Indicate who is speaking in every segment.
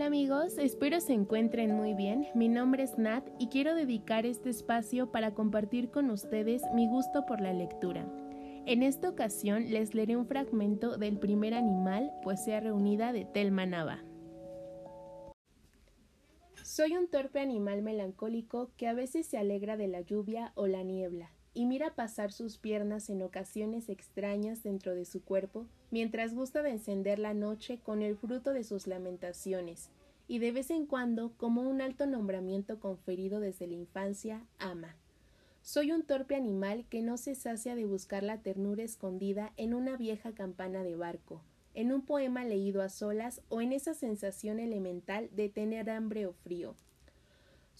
Speaker 1: Hola amigos, espero se encuentren muy bien. Mi nombre es Nat y quiero dedicar este espacio para compartir con ustedes mi gusto por la lectura. En esta ocasión les leeré un fragmento del primer animal, poesía reunida de Telma Nava. Soy un torpe animal melancólico que a veces se alegra de la lluvia o la niebla, y mira pasar sus piernas en ocasiones extrañas dentro de su cuerpo, mientras gusta de encender la noche con el fruto de sus lamentaciones, y de vez en cuando, como un alto nombramiento conferido desde la infancia, ama. Soy un torpe animal que no se sacia de buscar la ternura escondida en una vieja campana de barco, en un poema leído a solas o en esa sensación elemental de tener hambre o frío.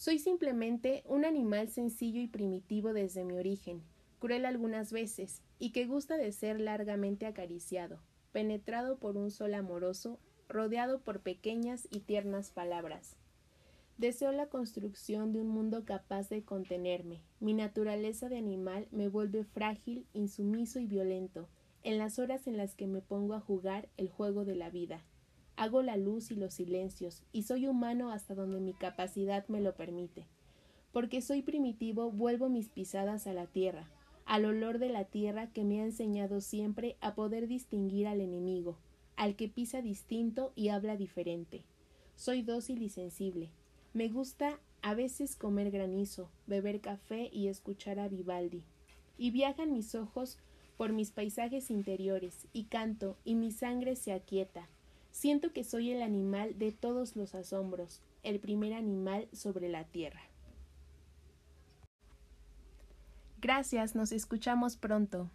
Speaker 1: Soy simplemente un animal sencillo y primitivo desde mi origen, cruel algunas veces, y que gusta de ser largamente acariciado, penetrado por un sol amoroso, rodeado por pequeñas y tiernas palabras. Deseo la construcción de un mundo capaz de contenerme. Mi naturaleza de animal me vuelve frágil, insumiso y violento, en las horas en las que me pongo a jugar el juego de la vida. Hago la luz y los silencios, y soy humano hasta donde mi capacidad me lo permite. Porque soy primitivo, vuelvo mis pisadas a la tierra, al olor de la tierra que me ha enseñado siempre a poder distinguir al enemigo, al que pisa distinto y habla diferente. Soy dócil y sensible. Me gusta a veces comer granizo, beber café y escuchar a Vivaldi. Y viajan mis ojos por mis paisajes interiores, y canto, y mi sangre se aquieta, Siento que soy el animal de todos los asombros, el primer animal sobre la tierra. Gracias, nos escuchamos pronto.